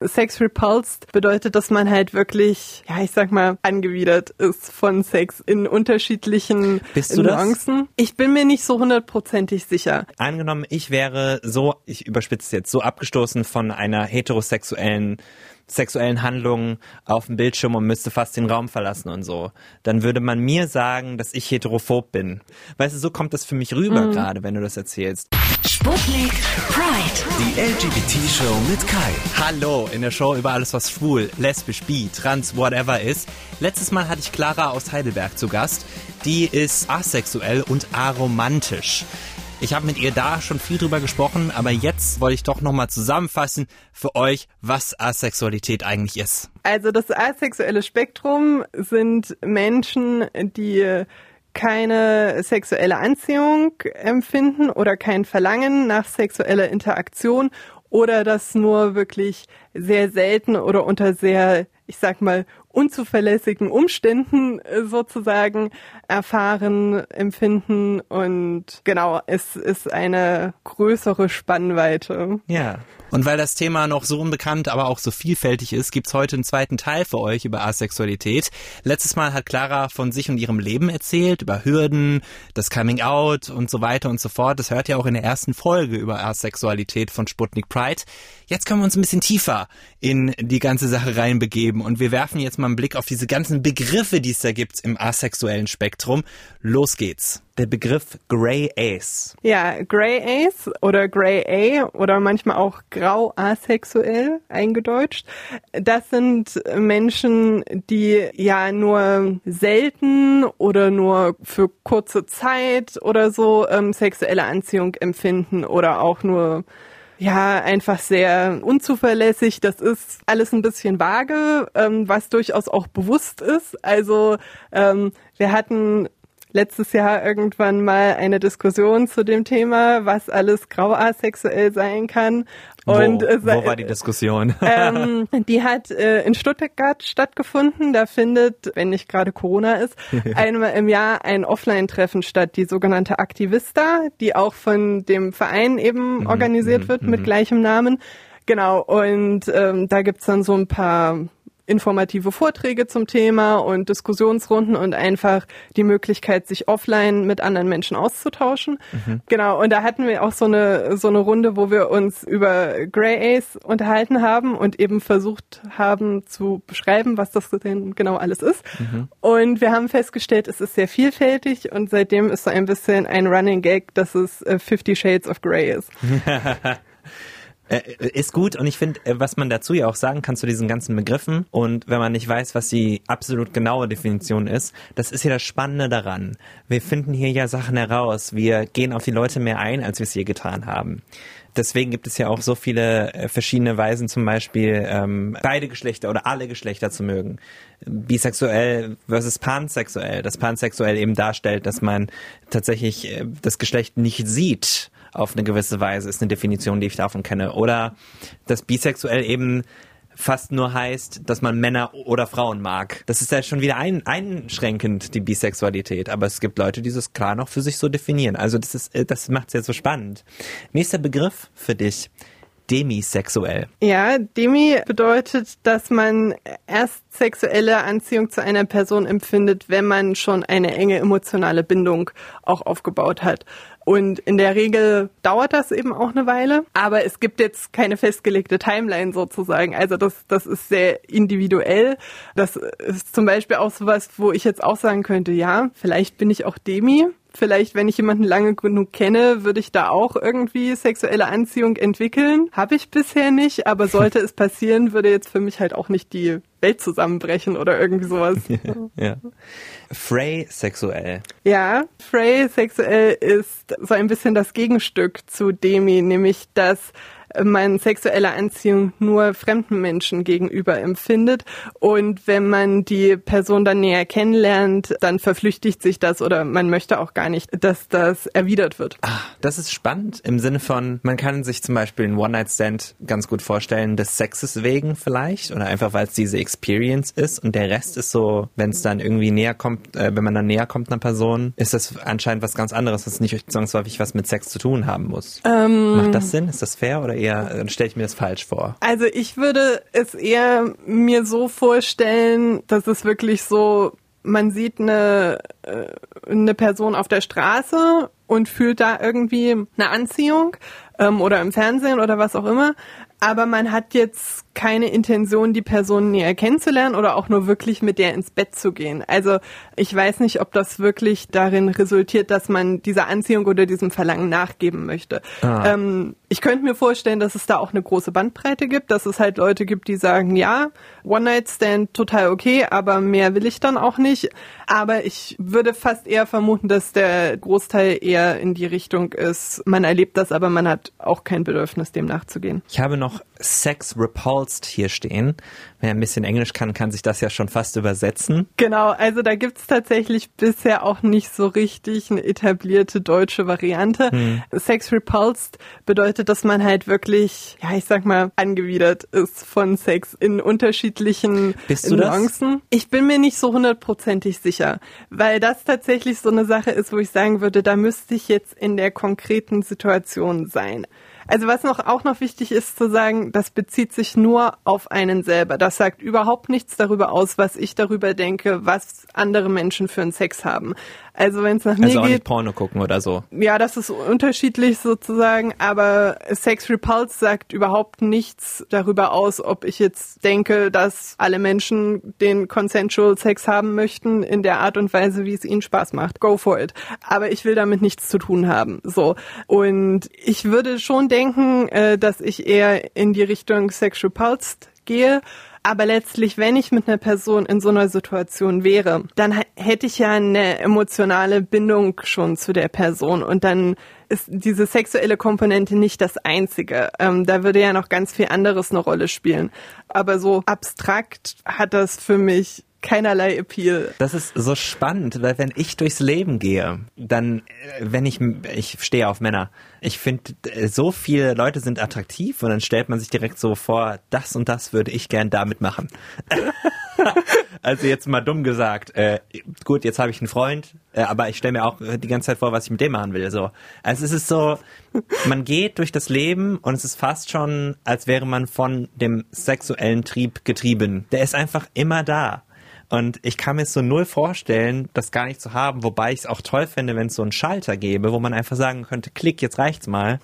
Sex repulsed bedeutet, dass man halt wirklich, ja, ich sag mal, angewidert ist von Sex in unterschiedlichen Bist du Nuancen. Das? Ich bin mir nicht so hundertprozentig sicher. Angenommen, ich wäre so, ich überspitze jetzt, so abgestoßen von einer heterosexuellen sexuellen Handlungen auf dem Bildschirm und müsste fast den Raum verlassen und so, dann würde man mir sagen, dass ich heterophob bin. Weißt du, so kommt das für mich rüber mhm. gerade, wenn du das erzählst. Sputnik Pride. Die LGBT-Show mit Kai. Hallo, in der Show über alles, was schwul, lesbisch, bi, trans, whatever ist. Letztes Mal hatte ich Clara aus Heidelberg zu Gast. Die ist asexuell und aromantisch. Ich habe mit ihr da schon viel drüber gesprochen, aber jetzt wollte ich doch nochmal zusammenfassen für euch, was Asexualität eigentlich ist. Also das asexuelle Spektrum sind Menschen, die keine sexuelle Anziehung empfinden oder kein Verlangen nach sexueller Interaktion oder das nur wirklich sehr selten oder unter sehr, ich sag mal, unzuverlässigen Umständen äh, sozusagen erfahren, empfinden und genau, es ist eine größere Spannweite. Ja. Und weil das Thema noch so unbekannt, aber auch so vielfältig ist, gibt's heute einen zweiten Teil für euch über Asexualität. Letztes Mal hat Clara von sich und ihrem Leben erzählt, über Hürden, das Coming Out und so weiter und so fort. Das hört ihr auch in der ersten Folge über Asexualität von Sputnik Pride. Jetzt können wir uns ein bisschen tiefer in die ganze Sache reinbegeben und wir werfen jetzt mal einen Blick auf diese ganzen Begriffe, die es da gibt im asexuellen Spektrum. Los geht's. Der Begriff Grey Ace. Ja, Grey Ace oder Grey A oder manchmal auch grau asexuell eingedeutscht. Das sind Menschen, die ja nur selten oder nur für kurze Zeit oder so ähm, sexuelle Anziehung empfinden oder auch nur ja, einfach sehr unzuverlässig. Das ist alles ein bisschen vage, ähm, was durchaus auch bewusst ist. Also ähm, wir hatten letztes Jahr irgendwann mal eine Diskussion zu dem Thema, was alles grauasexuell sein kann. Und, wo, äh, wo war die Diskussion? Ähm, die hat äh, in Stuttgart stattgefunden. Da findet, wenn nicht gerade Corona ist, einmal im Jahr ein Offline-Treffen statt, die sogenannte Aktivista, die auch von dem Verein eben mhm, organisiert wird mit mhm. gleichem Namen. Genau, und ähm, da gibt's dann so ein paar informative Vorträge zum Thema und Diskussionsrunden und einfach die Möglichkeit, sich offline mit anderen Menschen auszutauschen. Mhm. Genau. Und da hatten wir auch so eine, so eine Runde, wo wir uns über Grey Ace unterhalten haben und eben versucht haben zu beschreiben, was das denn genau alles ist. Mhm. Und wir haben festgestellt, es ist sehr vielfältig und seitdem ist so ein bisschen ein Running Gag, dass es äh, Fifty Shades of Grey ist. Äh, ist gut und ich finde, äh, was man dazu ja auch sagen kann zu diesen ganzen Begriffen und wenn man nicht weiß, was die absolut genaue Definition ist, das ist ja das Spannende daran. Wir finden hier ja Sachen heraus. Wir gehen auf die Leute mehr ein, als wir es je getan haben. Deswegen gibt es ja auch so viele äh, verschiedene Weisen, zum Beispiel ähm, beide Geschlechter oder alle Geschlechter zu mögen. Bisexuell versus pansexuell. Das pansexuell eben darstellt, dass man tatsächlich äh, das Geschlecht nicht sieht auf eine gewisse Weise, ist eine Definition, die ich davon kenne. Oder dass bisexuell eben fast nur heißt, dass man Männer oder Frauen mag. Das ist ja schon wieder ein, einschränkend, die Bisexualität. Aber es gibt Leute, die das klar noch für sich so definieren. Also das ist, das macht es ja so spannend. Nächster Begriff für dich. Demisexuell. Ja, Demi bedeutet, dass man erst sexuelle Anziehung zu einer Person empfindet, wenn man schon eine enge emotionale Bindung auch aufgebaut hat. Und in der Regel dauert das eben auch eine Weile. Aber es gibt jetzt keine festgelegte Timeline sozusagen. Also das, das ist sehr individuell. Das ist zum Beispiel auch sowas, wo ich jetzt auch sagen könnte, ja, vielleicht bin ich auch Demi. Vielleicht, wenn ich jemanden lange genug kenne, würde ich da auch irgendwie sexuelle Anziehung entwickeln. Habe ich bisher nicht, aber sollte es passieren, würde jetzt für mich halt auch nicht die Welt zusammenbrechen oder irgendwie sowas. Ja. Frey sexuell. Ja, Frey sexuell ist so ein bisschen das Gegenstück zu Demi, nämlich dass man sexuelle Anziehung nur fremden Menschen gegenüber empfindet. Und wenn man die Person dann näher kennenlernt, dann verflüchtigt sich das oder man möchte auch gar nicht, dass das erwidert wird. Ah, das ist spannend im Sinne von, man kann sich zum Beispiel einen One-Night-Stand ganz gut vorstellen, des Sexes wegen vielleicht oder einfach weil es diese Experience ist und der Rest ist so, wenn es dann irgendwie näher kommt, äh, wenn man dann näher kommt einer Person, ist das anscheinend was ganz anderes, was nicht zwangsläufig was mit Sex zu tun haben muss. Ähm, Macht das Sinn? Ist das fair oder eher, dann stelle ich mir das falsch vor? Also ich würde es eher mir so vorstellen, dass es wirklich so, man sieht eine, äh, eine Person auf der Straße und fühlt da irgendwie eine Anziehung ähm, oder im Fernsehen oder was auch immer. Aber man hat jetzt keine Intention, die Person näher kennenzulernen oder auch nur wirklich mit der ins Bett zu gehen. Also ich weiß nicht, ob das wirklich darin resultiert, dass man dieser Anziehung oder diesem Verlangen nachgeben möchte. Ah. Ähm, ich könnte mir vorstellen, dass es da auch eine große Bandbreite gibt, dass es halt Leute gibt, die sagen, ja, One-Night-Stand total okay, aber mehr will ich dann auch nicht. Aber ich würde fast eher vermuten, dass der Großteil eher in die Richtung ist, man erlebt das, aber man hat auch kein Bedürfnis, dem nachzugehen. Ich habe noch Sex Repulsed hier stehen. Wer ein bisschen Englisch kann, kann sich das ja schon fast übersetzen. Genau, also da gibt's tatsächlich bisher auch nicht so richtig eine etablierte deutsche Variante. Hm. Sex Repulsed bedeutet, dass man halt wirklich, ja, ich sag mal, angewidert ist von Sex in unterschiedlichen Bist du Nuancen. Das? Ich bin mir nicht so hundertprozentig sicher, weil das tatsächlich so eine Sache ist, wo ich sagen würde, da müsste ich jetzt in der konkreten Situation sein. Also was noch auch noch wichtig ist zu sagen, das bezieht sich nur auf einen selber. Das sagt überhaupt nichts darüber aus, was ich darüber denke, was andere Menschen für einen Sex haben. Also wenn es nach mir also auch geht, nicht Porno gucken oder so. Ja, das ist unterschiedlich sozusagen, aber Sex Repulse sagt überhaupt nichts darüber aus, ob ich jetzt denke, dass alle Menschen den consensual Sex haben möchten in der Art und Weise, wie es ihnen Spaß macht. Go for it. Aber ich will damit nichts zu tun haben. So und ich würde schon denken, äh, dass ich eher in die Richtung Sex Repulsed gehe aber letztlich, wenn ich mit einer Person in so einer Situation wäre, dann hätte ich ja eine emotionale Bindung schon zu der Person und dann ist diese sexuelle Komponente nicht das einzige. Ähm, da würde ja noch ganz viel anderes eine Rolle spielen. Aber so abstrakt hat das für mich keinerlei Appeal. Das ist so spannend, weil wenn ich durchs Leben gehe, dann, äh, wenn ich, ich stehe auf Männer, ich finde, äh, so viele Leute sind attraktiv und dann stellt man sich direkt so vor, das und das würde ich gern damit machen. also jetzt mal dumm gesagt, äh, gut, jetzt habe ich einen Freund, äh, aber ich stelle mir auch die ganze Zeit vor, was ich mit dem machen will. So, also es ist so, man geht durch das Leben und es ist fast schon, als wäre man von dem sexuellen Trieb getrieben. Der ist einfach immer da. Und ich kann mir so null vorstellen, das gar nicht zu haben, wobei ich es auch toll finde, wenn es so einen Schalter gäbe, wo man einfach sagen könnte, klick, jetzt reicht's mal.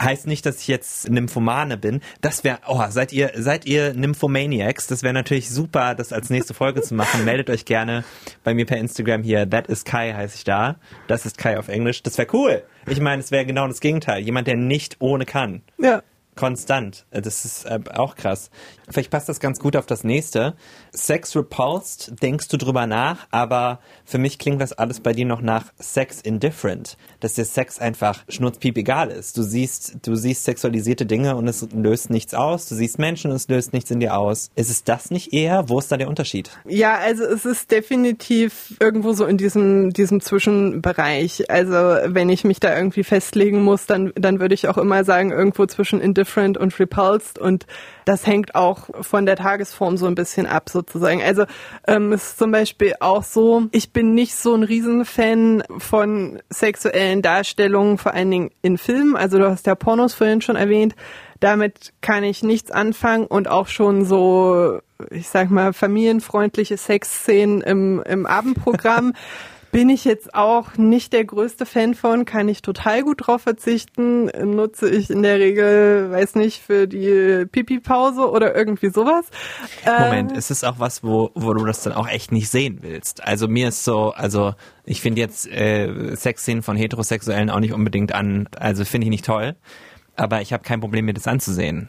Heißt nicht, dass ich jetzt Nymphomane bin. Das wäre, oh, seid ihr, seid ihr Nymphomaniacs? Das wäre natürlich super, das als nächste Folge zu machen. Meldet euch gerne bei mir per Instagram hier. That is Kai heiße ich da. Das ist Kai auf Englisch. Das wäre cool. Ich meine, es wäre genau das Gegenteil. Jemand, der nicht ohne kann. Ja. Konstant. Das ist äh, auch krass. Vielleicht passt das ganz gut auf das nächste. Sex repulsed, denkst du drüber nach, aber für mich klingt das alles bei dir noch nach Sex indifferent. Dass dir Sex einfach schnurzpiep egal ist. Du siehst, du siehst sexualisierte Dinge und es löst nichts aus. Du siehst Menschen und es löst nichts in dir aus. Ist es das nicht eher? Wo ist da der Unterschied? Ja, also es ist definitiv irgendwo so in diesem, diesem Zwischenbereich. Also wenn ich mich da irgendwie festlegen muss, dann, dann würde ich auch immer sagen, irgendwo zwischen indifferent und repulsed und das hängt auch von der Tagesform so ein bisschen ab sozusagen. Also ähm, ist zum Beispiel auch so, ich bin nicht so ein Riesenfan von sexuellen Darstellungen, vor allen Dingen in Filmen. Also du hast ja Pornos vorhin schon erwähnt. Damit kann ich nichts anfangen und auch schon so, ich sag mal, familienfreundliche Sexszenen im, im Abendprogramm bin ich jetzt auch nicht der größte Fan von, kann ich total gut drauf verzichten, nutze ich in der Regel, weiß nicht, für die Pipi-Pause oder irgendwie sowas. Moment, ähm, ist es auch was, wo, wo du das dann auch echt nicht sehen willst? Also mir ist so, also ich finde jetzt äh, Sexszenen von Heterosexuellen auch nicht unbedingt an, also finde ich nicht toll, aber ich habe kein Problem, mir das anzusehen.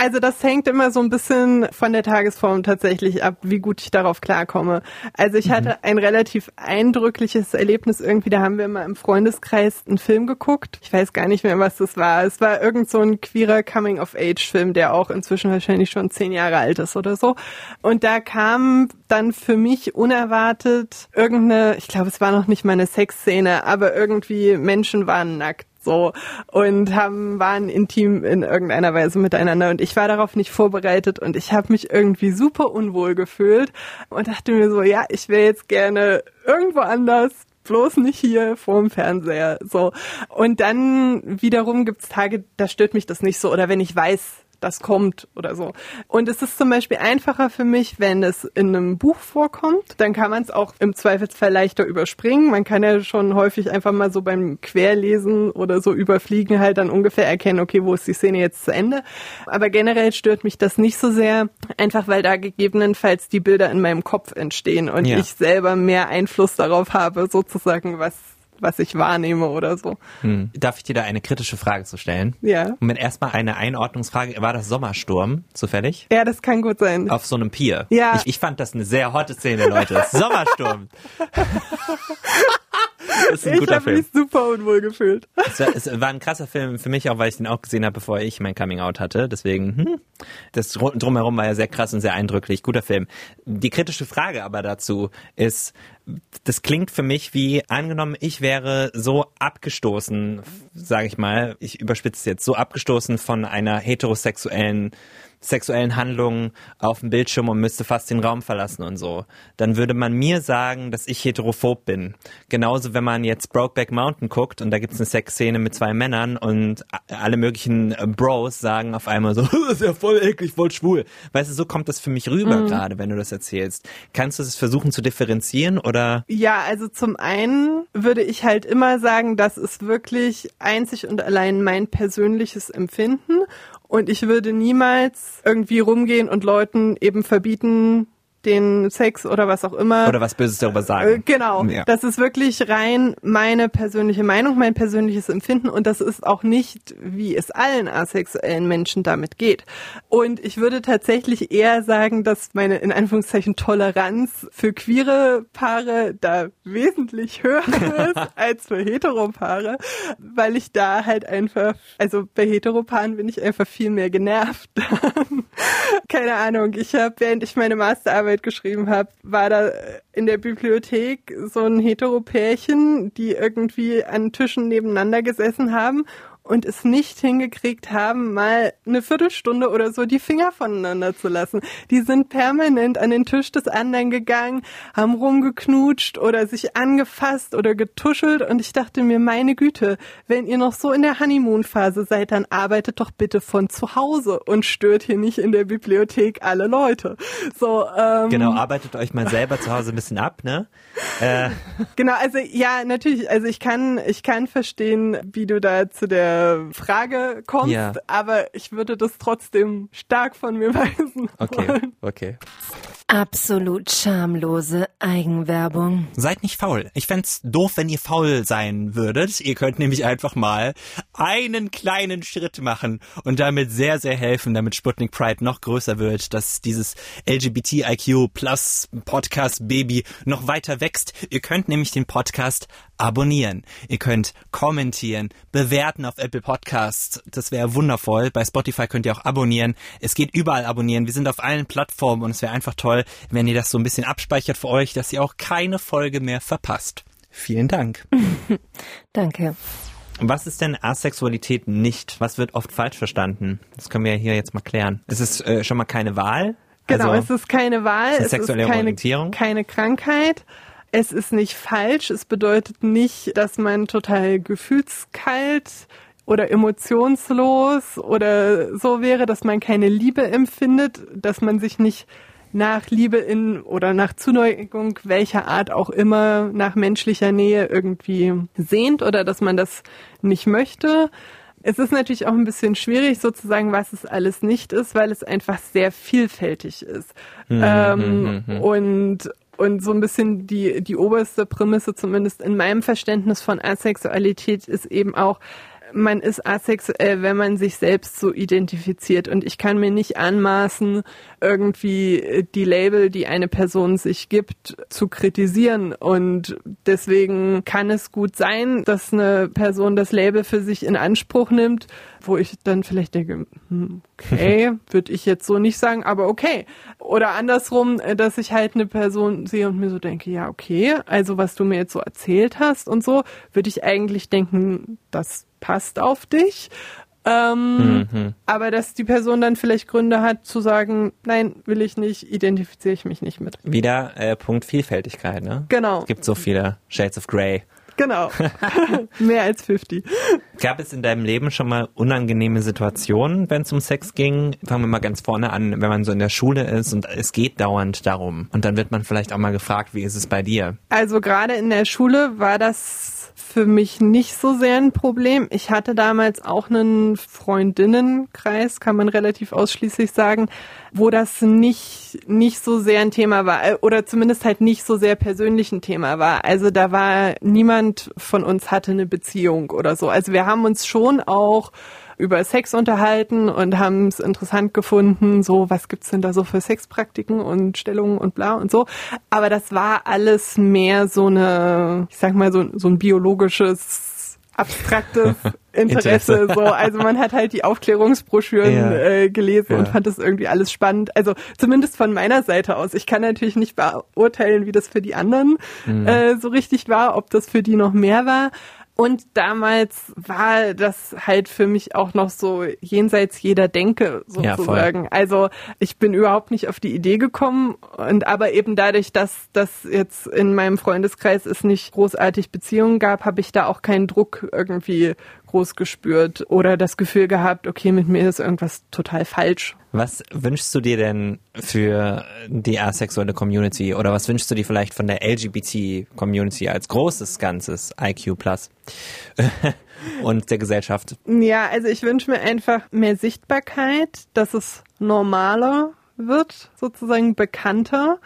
Also das hängt immer so ein bisschen von der Tagesform tatsächlich ab, wie gut ich darauf klarkomme. Also ich mhm. hatte ein relativ eindrückliches Erlebnis irgendwie, da haben wir mal im Freundeskreis einen Film geguckt. Ich weiß gar nicht mehr, was das war. Es war irgend so ein queerer Coming-of-Age-Film, der auch inzwischen wahrscheinlich schon zehn Jahre alt ist oder so. Und da kam dann für mich unerwartet irgendeine, ich glaube, es war noch nicht mal eine Sexszene, aber irgendwie Menschen waren nackt so und haben waren intim in irgendeiner Weise miteinander und ich war darauf nicht vorbereitet und ich habe mich irgendwie super unwohl gefühlt und dachte mir so, ja, ich wäre jetzt gerne irgendwo anders bloß nicht hier vorm Fernseher. So. Und dann wiederum gibt's Tage, da stört mich das nicht so. Oder wenn ich weiß, das kommt oder so. Und es ist zum Beispiel einfacher für mich, wenn es in einem Buch vorkommt. Dann kann man es auch im Zweifelsfall leichter überspringen. Man kann ja schon häufig einfach mal so beim Querlesen oder so überfliegen halt dann ungefähr erkennen, okay, wo ist die Szene jetzt zu Ende. Aber generell stört mich das nicht so sehr, einfach weil da gegebenenfalls die Bilder in meinem Kopf entstehen und Ja. ich selber mehr Einfluss darauf habe, sozusagen, was was ich wahrnehme oder so. Hm. Darf ich dir da eine kritische Frage zu stellen? Ja. Moment, erstmal eine Einordnungsfrage. War das Sommersturm zufällig? Ja, das kann gut sein. Auf so einem Pier. Ja. Ich, ich fand das eine sehr hotte Szene, Leute. Sommersturm. das ist ein Ich guter habe Film. mich super unwohl gefühlt. Es war, es war ein krasser Film für mich auch, weil ich den auch gesehen habe, bevor ich mein Coming Out hatte. Deswegen, hm, das Dr- drumherum war ja sehr krass und sehr eindrücklich. Guter Film. Die kritische Frage aber dazu ist, das klingt für mich wie, angenommen, ich wäre so abgestoßen, sage ich mal, ich überspitze es jetzt, so abgestoßen von einer heterosexuellen sexuellen Handlungen auf dem Bildschirm und müsste fast den Raum verlassen und so, dann würde man mir sagen, dass ich heterophob bin. Genauso, wenn man jetzt Brokeback Mountain guckt und da gibt's eine Sexszene mit zwei Männern und alle möglichen äh, Bros sagen auf einmal so, das ist ja voll eklig, voll schwul. Weißt du, so kommt das für mich rüber gerade, wenn du das erzählst. Kannst du das versuchen zu differenzieren oder? Ja, also zum einen würde ich halt immer sagen, das ist wirklich einzig und allein mein persönliches Empfinden und ich würde niemals irgendwie rumgehen und Leuten eben verbieten, den Sex oder was auch immer. Oder was Böses darüber Äh, sagen? Genau, Ja. das ist wirklich rein meine persönliche Meinung, mein persönliches Empfinden und das ist auch nicht, wie es allen asexuellen Menschen damit geht. Und ich würde tatsächlich eher sagen, dass meine in Anführungszeichen Toleranz für queere Paare da wesentlich höher ist als für Heteropaare, weil ich da halt einfach, also bei Heteropaaren bin ich einfach viel mehr genervt. Keine Ahnung, ich habe, während ich meine Masterarbeit geschrieben habe, war da in der Bibliothek so ein Heteropärchen, die irgendwie an Tischen nebeneinander gesessen haben und es nicht hingekriegt haben, mal eine Viertelstunde oder so die Finger voneinander zu lassen. Die sind permanent an den Tisch des anderen gegangen, haben rumgeknutscht oder sich angefasst oder getuschelt und ich dachte mir, meine Güte, wenn ihr noch so in der Honeymoon-Phase seid, dann arbeitet doch bitte von zu Hause und stört hier nicht in der Bibliothek alle Leute. So, ähm, Genau, arbeitet euch mal selber zu Hause ein bisschen ab, ne? Äh, Genau, also ja, natürlich, also ich kann, ich kann verstehen, wie du da zu der Frage kommst, Ja. aber ich würde das trotzdem stark von mir weisen. okay, wollen. okay. Absolut schamlose Eigenwerbung. Seid nicht faul. Ich fänd's doof, wenn ihr faul sein würdet. Ihr könnt nämlich einfach mal einen kleinen Schritt machen und damit sehr, sehr helfen, damit Sputnik Pride noch größer wird, dass dieses LGBTIQ plus Podcast Baby noch weiter wächst. Ihr könnt nämlich den Podcast abonnieren. Ihr könnt kommentieren, bewerten auf Apple Podcasts. Das wäre wundervoll. Bei Spotify könnt ihr auch abonnieren. Es geht überall abonnieren. Wir sind auf allen Plattformen und es wäre einfach toll, wenn ihr das so ein bisschen abspeichert für euch, dass ihr auch keine Folge mehr verpasst. Vielen Dank. Danke. Was ist denn Asexualität nicht? Was wird oft falsch verstanden? Das können wir ja hier jetzt mal klären. Es ist äh, schon mal keine Wahl. Genau, also, es ist keine Wahl, ist eine es ist sexuelle keine, Orientierung. keine Krankheit. Es ist nicht falsch. Es bedeutet nicht, dass man total gefühlskalt oder emotionslos oder so wäre, dass man keine Liebe empfindet, dass man sich nicht nach Liebe in oder nach Zuneigung welcher Art auch immer nach menschlicher Nähe irgendwie sehnt oder dass man das nicht möchte. Es ist natürlich auch ein bisschen schwierig sozusagen, was es alles nicht ist, weil es einfach sehr vielfältig ist. ähm, Und und so ein bisschen die, die oberste Prämisse, zumindest in meinem Verständnis von Asexualität, ist eben auch, man ist asexuell, wenn man sich selbst so identifiziert. Und ich kann mir nicht anmaßen, irgendwie die Label, die eine Person sich gibt, zu kritisieren. Und deswegen kann es gut sein, dass eine Person das Label für sich in Anspruch nimmt, wo ich dann vielleicht denke, hm, okay, würde ich jetzt so nicht sagen, aber okay. Oder andersrum, äh, dass ich halt eine Person sehe und mir so denke, ja, okay, also was du mir jetzt so erzählt hast und so, würde ich eigentlich denken, das passt auf dich. Ähm, Mhm. Aber dass die Person dann vielleicht Gründe hat zu sagen, nein, will ich nicht, identifiziere ich mich nicht mit. Wieder äh, Punkt Vielfältigkeit, ne? Genau, Es gibt so viele Shades of Grey. genau. Mehr als 50. Gab es in deinem Leben schon mal unangenehme Situationen, wenn es um Sex ging? Fangen wir mal ganz vorne an, wenn man so in der Schule ist und es geht dauernd darum. Und dann wird man vielleicht auch mal gefragt, wie ist es bei dir? Also gerade in der Schule war das für mich nicht so sehr ein Problem. Ich hatte damals auch einen Freundinnenkreis, kann man relativ ausschließlich sagen, wo das nicht, nicht so sehr ein Thema war äh, oder zumindest halt nicht so sehr persönlich ein Thema war. Also da war niemand von uns hatte eine Beziehung oder so. Also wir haben uns schon auch über Sex unterhalten und haben es interessant gefunden, so was gibt's denn da so für Sexpraktiken und Stellungen und bla und so. Aber das war alles mehr so eine, ich sag mal so, so ein biologisches abstraktes Interesse. Interesse. so. Also man hat halt die Aufklärungsbroschüren Ja. äh, gelesen und Ja. fand das irgendwie alles spannend. Also zumindest von meiner Seite aus. Ich kann natürlich nicht beurteilen, wie das für die anderen äh, so richtig war, ob das für die noch mehr war. Und damals war das halt für mich auch noch so jenseits jeder Denke Ja, sozusagen. also ich bin überhaupt nicht auf die Idee gekommen und aber eben dadurch, dass das jetzt in meinem Freundeskreis es nicht großartig Beziehungen gab, habe ich da auch keinen Druck irgendwie groß gespürt oder das Gefühl gehabt, okay, mit mir ist irgendwas total falsch. Was wünschst du dir denn für die asexuelle Community oder was wünschst du dir vielleicht von der LGBT-Community als großes Ganzes, IQ Plus und der Gesellschaft? Ja, also ich wünsche mir einfach mehr Sichtbarkeit, dass es normaler wird, sozusagen bekannter,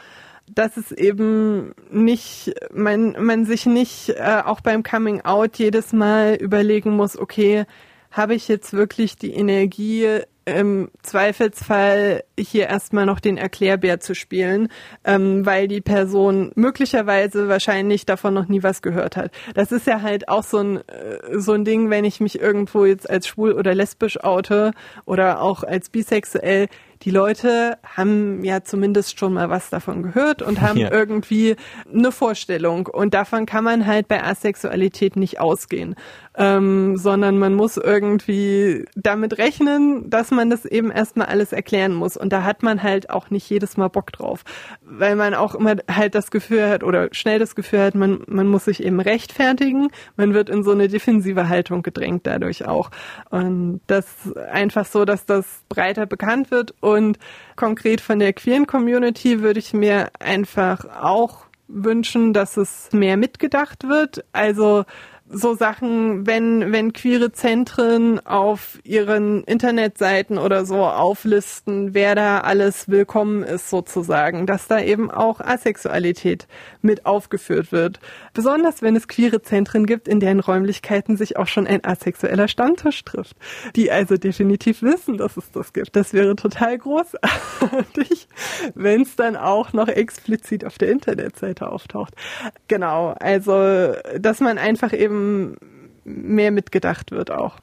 dass es eben nicht, man, man sich nicht äh, auch beim Coming Out jedes Mal überlegen muss, okay, habe ich jetzt wirklich die Energie, im Zweifelsfall hier erstmal noch den Erklärbär zu spielen, ähm, weil die Person möglicherweise wahrscheinlich davon noch nie was gehört hat. Das ist ja halt auch so ein, äh, so ein Ding, wenn ich mich irgendwo jetzt als schwul oder lesbisch oute oder auch als bisexuell. Die Leute haben ja zumindest schon mal was davon gehört und haben Ja. irgendwie eine Vorstellung. Und davon kann man halt bei Asexualität nicht ausgehen, ähm, sondern man muss irgendwie damit rechnen, dass man das eben erstmal alles erklären muss. Und da hat man halt auch nicht jedes Mal Bock drauf, weil man auch immer halt das Gefühl hat oder schnell das Gefühl hat, man, man muss sich eben rechtfertigen. Man wird in so eine defensive Haltung gedrängt dadurch auch. Und das einfach so, dass das breiter bekannt wird. Und konkret von der queeren Community würde ich mir einfach auch wünschen, dass es mehr mitgedacht wird. Also so Sachen, wenn, wenn queere Zentren auf ihren Internetseiten oder so auflisten, wer da alles willkommen ist sozusagen, dass da eben auch Asexualität mit aufgeführt wird. Besonders wenn es queere Zentren gibt, in deren Räumlichkeiten sich auch schon ein asexueller Stammtisch trifft, die also definitiv wissen, dass es das gibt. Das wäre total großartig, wenn es dann auch noch explizit auf der Internetseite auftaucht. Genau, also dass man einfach eben mehr mitgedacht wird auch.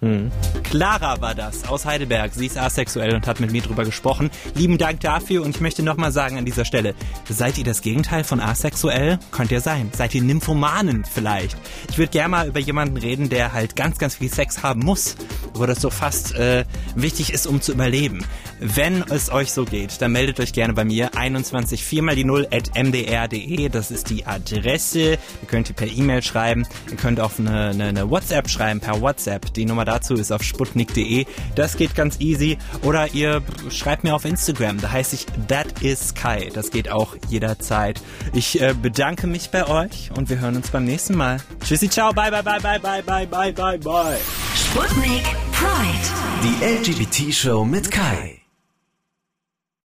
Clara war das aus Heidelberg. Sie ist asexuell und hat mit mir drüber gesprochen. Lieben Dank dafür und ich möchte nochmal sagen an dieser Stelle, seid ihr das Gegenteil von asexuell? Könnt ihr sein. Seid ihr Nymphomanen vielleicht? Ich würde gerne mal über jemanden reden, der halt ganz, ganz viel Sex haben muss, wo das so fast äh, wichtig ist, um zu überleben. Wenn es euch so geht, dann meldet euch gerne bei mir 21 4 mal die 0 at mdr.de. Das ist die Adresse. Ihr könnt per E-Mail schreiben. Ihr könnt auf eine, eine, eine WhatsApp schreiben per WhatsApp. Die Nummer dazu ist auf sputnik.de. Das geht ganz easy. Oder ihr schreibt mir auf Instagram. Da heiße ich That is Kai. Das geht auch jederzeit. Ich äh, bedanke mich bei euch und wir hören uns beim nächsten Mal. Tschüssi, ciao, bye, bye, bye, bye, bye, bye, bye, bye, bye. Sputnik Pride. Die LGBT-Show mit Kai.